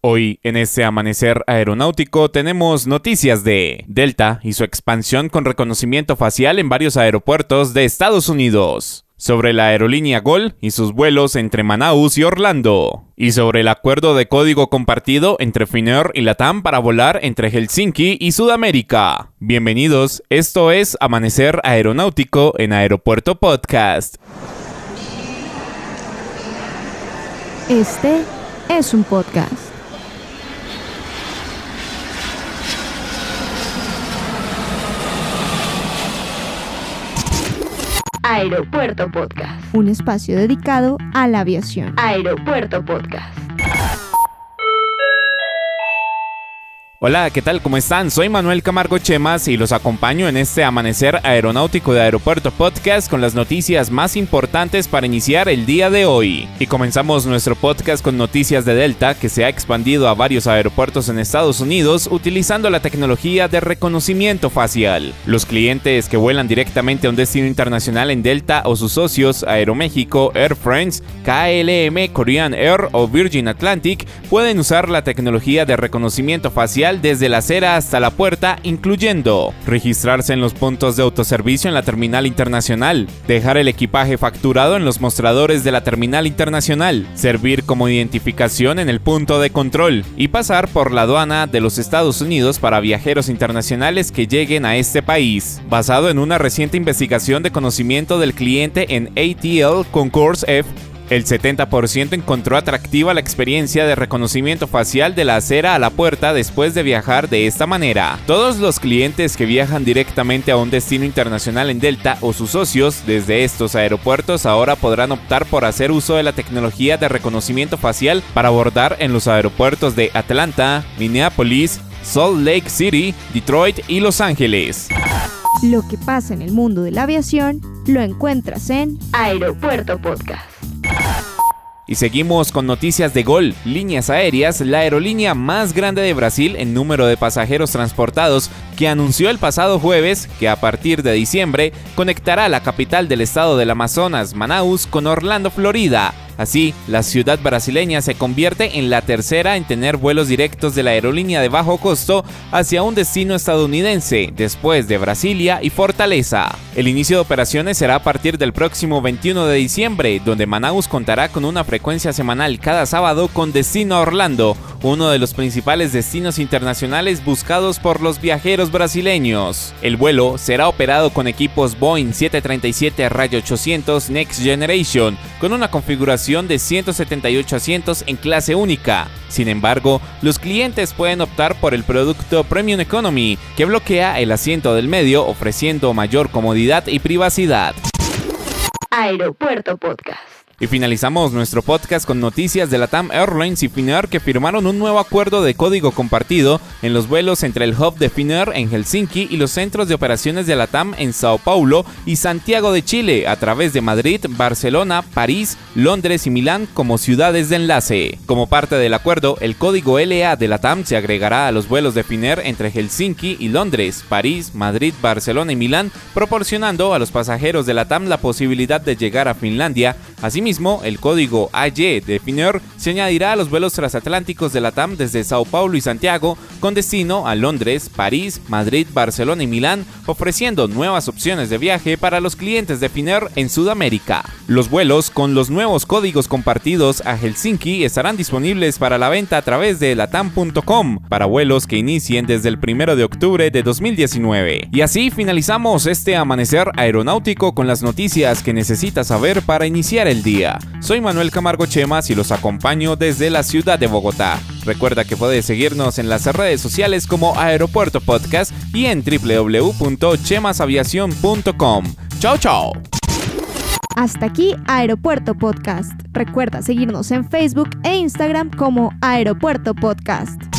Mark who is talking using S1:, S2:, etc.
S1: Hoy en este amanecer aeronáutico tenemos noticias de Delta y su expansión con reconocimiento facial en varios aeropuertos de Estados Unidos, sobre la aerolínea Gol y sus vuelos entre Manaus y Orlando, y sobre el acuerdo de código compartido entre Finnair y Latam para volar entre Helsinki y Sudamérica. Bienvenidos, esto es Amanecer Aeronáutico en Aeropuerto Podcast.
S2: Este es un podcast.
S3: Aeropuerto Podcast.
S2: Un espacio dedicado a la aviación.
S3: Aeropuerto Podcast.
S1: Hola, ¿qué tal? ¿Cómo están? Soy Manuel Camargo Chemas y los acompaño en este amanecer aeronáutico de Aeropuerto Podcast con las noticias más importantes para iniciar el día de hoy. Y comenzamos nuestro podcast con noticias de Delta, que se ha expandido a varios aeropuertos en Estados Unidos utilizando la tecnología de reconocimiento facial. Los clientes que vuelan directamente a un destino internacional en Delta o sus socios Aeroméxico, Air France, KLM, Korean Air o Virgin Atlantic pueden usar la tecnología de reconocimiento facial desde la acera hasta la puerta, incluyendo registrarse en los puntos de autoservicio en la terminal internacional, dejar el equipaje facturado en los mostradores de la terminal internacional, servir como identificación en el punto de control y pasar por la aduana de los Estados Unidos para viajeros internacionales que lleguen a este país, basado en una reciente investigación de conocimiento del cliente en ATL Concourse F el 70% encontró atractiva la experiencia de reconocimiento facial de la acera a la puerta después de viajar de esta manera. Todos los clientes que viajan directamente a un destino internacional en Delta o sus socios desde estos aeropuertos ahora podrán optar por hacer uso de la tecnología de reconocimiento facial para abordar en los aeropuertos de Atlanta, Minneapolis, Salt Lake City, Detroit y Los Ángeles.
S2: Lo que pasa en el mundo de la aviación lo encuentras en
S3: Aeropuerto Podcast.
S1: Y seguimos con noticias de Gol, líneas aéreas, la aerolínea más grande de Brasil en número de pasajeros transportados, que anunció el pasado jueves que a partir de diciembre conectará la capital del estado del Amazonas, Manaus, con Orlando, Florida Así, la ciudad brasileña se convierte en la tercera en tener vuelos directos de la aerolínea de bajo costo hacia un destino estadounidense, después de Brasilia y Fortaleza. El inicio de operaciones será a partir del próximo 21 de diciembre, donde Manaus contará con una frecuencia semanal cada sábado con destino a Orlando, uno de los principales destinos internacionales buscados por los viajeros brasileños. El vuelo será operado con equipos Boeing 737 Rayo 800 Next Generation, con una configuración de 178 asientos en clase única. Sin embargo, los clientes pueden optar por el producto Premium Economy, que bloquea el asiento del medio ofreciendo mayor comodidad y privacidad.
S3: Aeropuerto Podcast.
S1: Y finalizamos nuestro podcast con noticias de la TAM Airlines y Finnair que firmaron un nuevo acuerdo de código compartido en los vuelos entre el hub de Finnair en Helsinki y los centros de operaciones de la TAM en Sao Paulo y Santiago de Chile a través de Madrid, Barcelona, París, Londres y Milán como ciudades de enlace. Como parte del acuerdo, el código LA de la TAM se agregará a los vuelos de Finnair entre Helsinki y Londres, París, Madrid, Barcelona y Milán, proporcionando a los pasajeros de la TAM la posibilidad de llegar a Finlandia. Asimismo, el código AY de Finnair se añadirá a los vuelos transatlánticos de la TAM desde Sao Paulo y Santiago con destino a Londres, París, Madrid, Barcelona y Milán, ofreciendo nuevas opciones de viaje para los clientes de Finnair en Sudamérica. Los vuelos con los nuevos códigos compartidos a Helsinki estarán disponibles para la venta a través de latam.com para vuelos que inicien desde el 1 de octubre de 2019. Y así finalizamos este amanecer aeronáutico con las noticias que necesitas saber para iniciar el Soy Manuel Camargo Chemas y los acompaño desde la ciudad de Bogotá. Recuerda que puedes seguirnos en las redes sociales como Aeropuerto Podcast y en www.chemasaviación.com. Chao, chao.
S2: Hasta aquí Aeropuerto Podcast. Recuerda seguirnos en Facebook e Instagram como Aeropuerto Podcast.